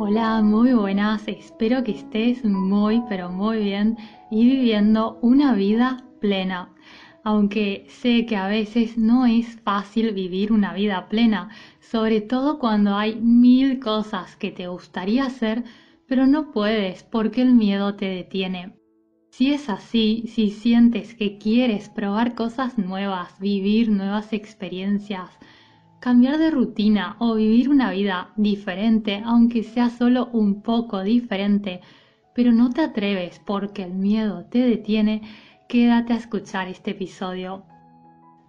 Hola, muy buenas, espero que estés muy pero muy bien y viviendo una vida plena. Aunque sé que a veces no es fácil vivir una vida plena, sobre todo cuando hay mil cosas que te gustaría hacer, pero no puedes porque el miedo te detiene. Si es así, si sientes que quieres probar cosas nuevas, vivir nuevas experiencias, cambiar de rutina o vivir una vida diferente, aunque sea solo un poco diferente, pero no te atreves porque el miedo te detiene, quédate a escuchar este episodio.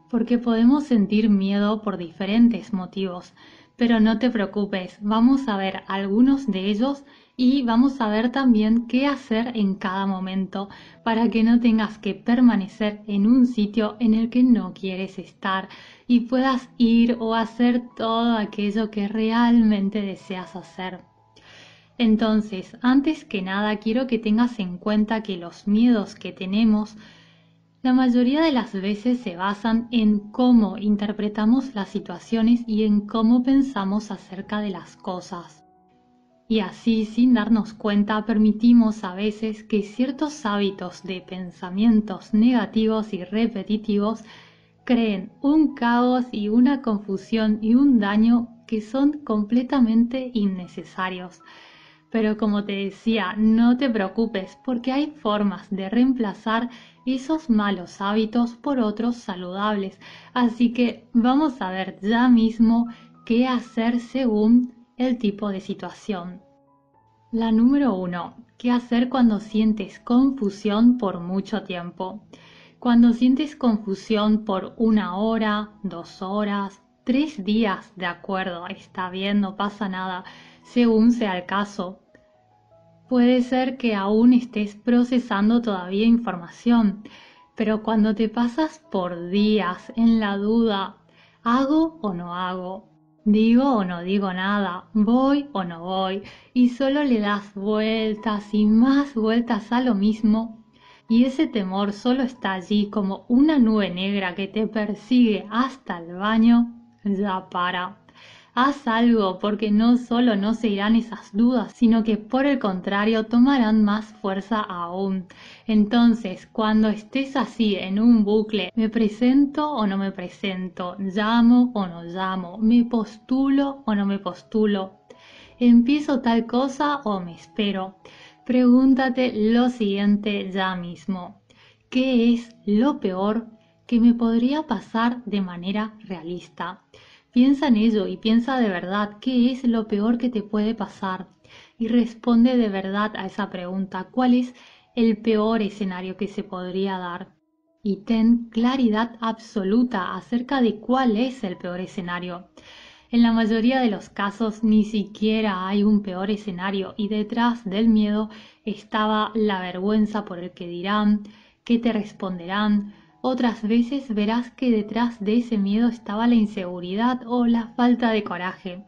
Porque podemos sentir miedo por diferentes motivos, pero no te preocupes, vamos a ver algunos de ellos y vamos a ver también qué hacer en cada momento para que no tengas que permanecer en un sitio en el que no quieres estar y puedas ir o hacer todo aquello que realmente deseas hacer. Entonces, antes que nada, quiero que tengas en cuenta que los miedos que tenemos la mayoría de las veces se basan en cómo interpretamos las situaciones y en cómo pensamos acerca de las cosas. Y así, sin darnos cuenta, permitimos a veces que ciertos hábitos de pensamientos negativos y repetitivos creen un caos y una confusión y un daño que son completamente innecesarios. Pero como te decía, no te preocupes porque hay formas de reemplazar esos malos hábitos por otros saludables. Así que vamos a ver ya mismo qué hacer según el tipo de situación. La número uno, ¿qué hacer cuando sientes confusión por mucho tiempo? Cuando sientes confusión por una hora, dos horas, tres días, de acuerdo, está bien, no pasa nada, según sea el caso. Puede ser que aún estés procesando todavía información, pero cuando te pasas por días en la duda, ¿hago o no hago? Digo o no digo nada, voy o no voy, y solo le das vueltas y más vueltas a lo mismo, y ese temor solo está allí como una nube negra que te persigue hasta el baño, ya para. Haz algo porque no solo no se irán esas dudas, sino que por el contrario tomarán más fuerza aún. Entonces, cuando estés así en un bucle, me presento o no me presento, llamo o no llamo, me postulo o no me postulo, empiezo tal cosa o me espero. Pregúntate lo siguiente ya mismo. ¿Qué es lo peor que me podría pasar de manera realista? Piensa en ello y piensa de verdad qué es lo peor que te puede pasar y responde de verdad a esa pregunta, ¿cuál es el peor escenario que se podría dar? Y ten claridad absoluta acerca de cuál es el peor escenario. En la mayoría de los casos ni siquiera hay un peor escenario y detrás del miedo estaba la vergüenza por el que dirán, qué te responderán, otras veces verás que detrás de ese miedo estaba la inseguridad o la falta de coraje.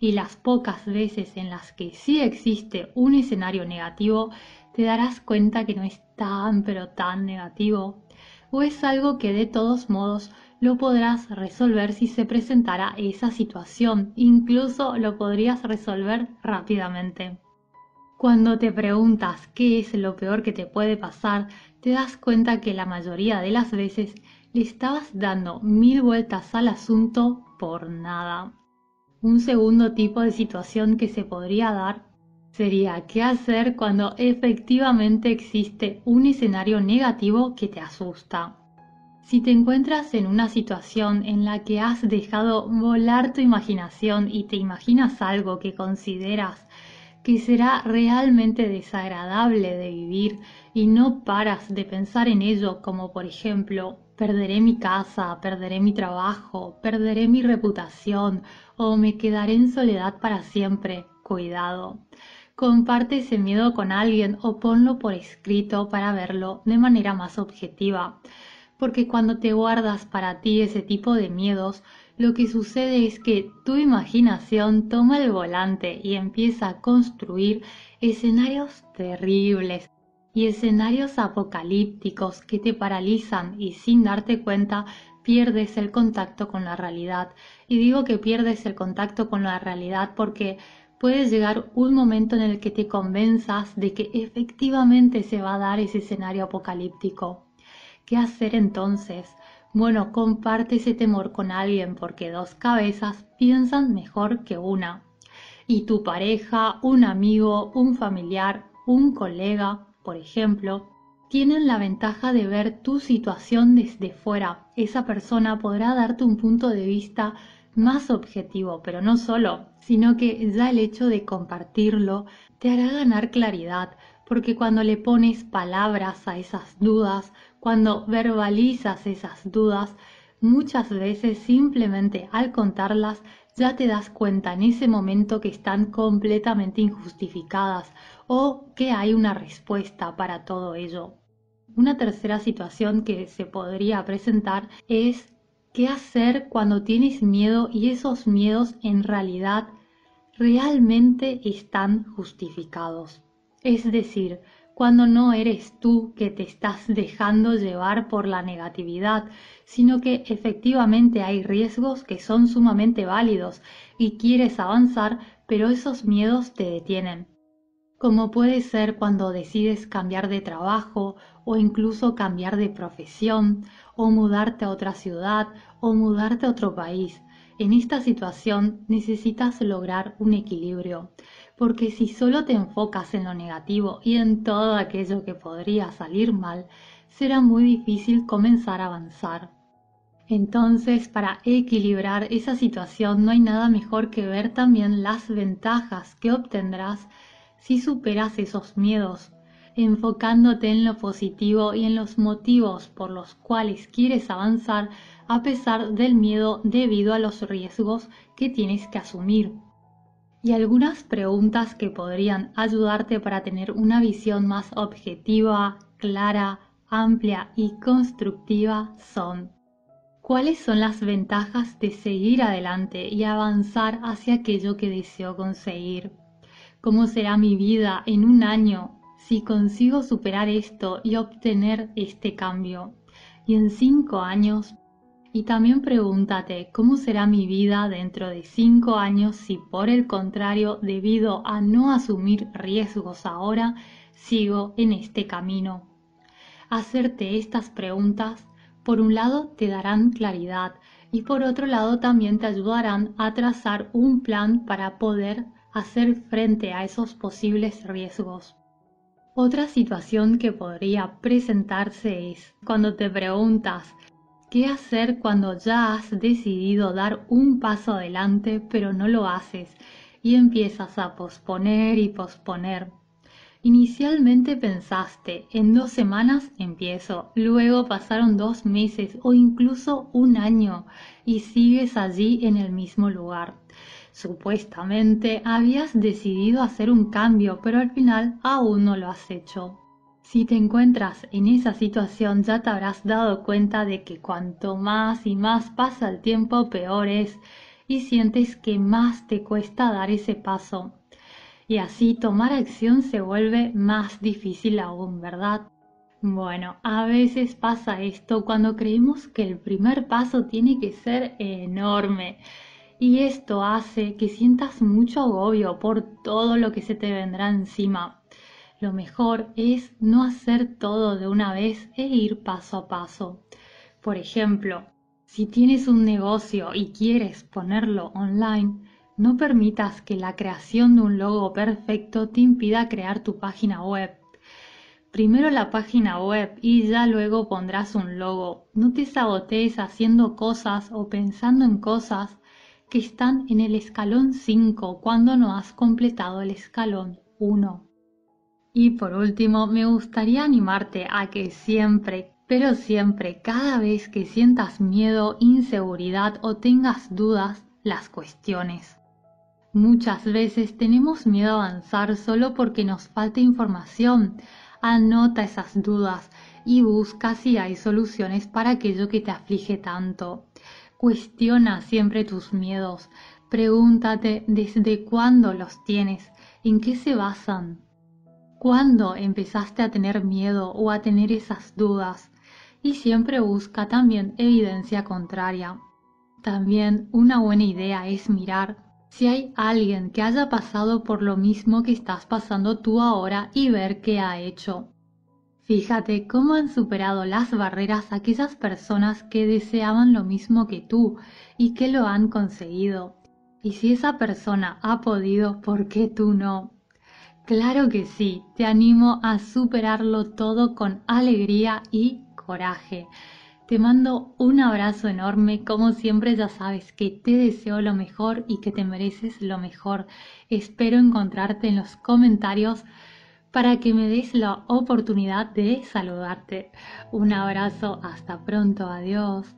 Y las pocas veces en las que sí existe un escenario negativo, te darás cuenta que no es tan pero tan negativo. O es algo que de todos modos lo podrás resolver si se presentara esa situación. Incluso lo podrías resolver rápidamente. Cuando te preguntas qué es lo peor que te puede pasar, te das cuenta que la mayoría de las veces le estabas dando mil vueltas al asunto por nada. Un segundo tipo de situación que se podría dar sería qué hacer cuando efectivamente existe un escenario negativo que te asusta. Si te encuentras en una situación en la que has dejado volar tu imaginación y te imaginas algo que consideras que será realmente desagradable de vivir y no paras de pensar en ello como por ejemplo perderé mi casa, perderé mi trabajo, perderé mi reputación o me quedaré en soledad para siempre, cuidado. Comparte ese miedo con alguien o ponlo por escrito para verlo de manera más objetiva, porque cuando te guardas para ti ese tipo de miedos, lo que sucede es que tu imaginación toma el volante y empieza a construir escenarios terribles y escenarios apocalípticos que te paralizan y sin darte cuenta pierdes el contacto con la realidad. Y digo que pierdes el contacto con la realidad porque puede llegar un momento en el que te convenzas de que efectivamente se va a dar ese escenario apocalíptico. ¿Qué hacer entonces? Bueno, comparte ese temor con alguien porque dos cabezas piensan mejor que una. Y tu pareja, un amigo, un familiar, un colega, por ejemplo, tienen la ventaja de ver tu situación desde fuera. Esa persona podrá darte un punto de vista más objetivo, pero no solo, sino que ya el hecho de compartirlo te hará ganar claridad, porque cuando le pones palabras a esas dudas, cuando verbalizas esas dudas, muchas veces simplemente al contarlas ya te das cuenta en ese momento que están completamente injustificadas o que hay una respuesta para todo ello. Una tercera situación que se podría presentar es qué hacer cuando tienes miedo y esos miedos en realidad realmente están justificados. Es decir, cuando no eres tú que te estás dejando llevar por la negatividad, sino que efectivamente hay riesgos que son sumamente válidos y quieres avanzar, pero esos miedos te detienen. Como puede ser cuando decides cambiar de trabajo o incluso cambiar de profesión o mudarte a otra ciudad o mudarte a otro país. En esta situación necesitas lograr un equilibrio, porque si solo te enfocas en lo negativo y en todo aquello que podría salir mal, será muy difícil comenzar a avanzar. Entonces, para equilibrar esa situación no hay nada mejor que ver también las ventajas que obtendrás si superas esos miedos, enfocándote en lo positivo y en los motivos por los cuales quieres avanzar a pesar del miedo debido a los riesgos que tienes que asumir y algunas preguntas que podrían ayudarte para tener una visión más objetiva, clara, amplia y constructiva son ¿Cuáles son las ventajas de seguir adelante y avanzar hacia aquello que deseo conseguir? ¿Cómo será mi vida en un año si consigo superar esto y obtener este cambio? Y en cinco años y también pregúntate cómo será mi vida dentro de cinco años si por el contrario, debido a no asumir riesgos ahora, sigo en este camino. Hacerte estas preguntas, por un lado, te darán claridad y por otro lado también te ayudarán a trazar un plan para poder hacer frente a esos posibles riesgos. Otra situación que podría presentarse es cuando te preguntas ¿Qué hacer cuando ya has decidido dar un paso adelante pero no lo haces y empiezas a posponer y posponer? Inicialmente pensaste, en dos semanas empiezo, luego pasaron dos meses o incluso un año y sigues allí en el mismo lugar. Supuestamente habías decidido hacer un cambio, pero al final aún no lo has hecho. Si te encuentras en esa situación ya te habrás dado cuenta de que cuanto más y más pasa el tiempo peor es y sientes que más te cuesta dar ese paso. Y así tomar acción se vuelve más difícil aún, ¿verdad? Bueno, a veces pasa esto cuando creemos que el primer paso tiene que ser enorme y esto hace que sientas mucho agobio por todo lo que se te vendrá encima lo mejor es no hacer todo de una vez e ir paso a paso. Por ejemplo, si tienes un negocio y quieres ponerlo online, no permitas que la creación de un logo perfecto te impida crear tu página web. Primero la página web y ya luego pondrás un logo. No te sabotees haciendo cosas o pensando en cosas que están en el escalón 5 cuando no has completado el escalón 1. Y por último, me gustaría animarte a que siempre, pero siempre, cada vez que sientas miedo, inseguridad o tengas dudas, las cuestiones. Muchas veces tenemos miedo a avanzar solo porque nos falta información. Anota esas dudas y busca si hay soluciones para aquello que te aflige tanto. Cuestiona siempre tus miedos. Pregúntate desde cuándo los tienes, en qué se basan, ¿Cuándo empezaste a tener miedo o a tener esas dudas? Y siempre busca también evidencia contraria. También una buena idea es mirar si hay alguien que haya pasado por lo mismo que estás pasando tú ahora y ver qué ha hecho. Fíjate cómo han superado las barreras aquellas personas que deseaban lo mismo que tú y que lo han conseguido. Y si esa persona ha podido, ¿por qué tú no? Claro que sí, te animo a superarlo todo con alegría y coraje. Te mando un abrazo enorme, como siempre ya sabes que te deseo lo mejor y que te mereces lo mejor. Espero encontrarte en los comentarios para que me des la oportunidad de saludarte. Un abrazo, hasta pronto, adiós.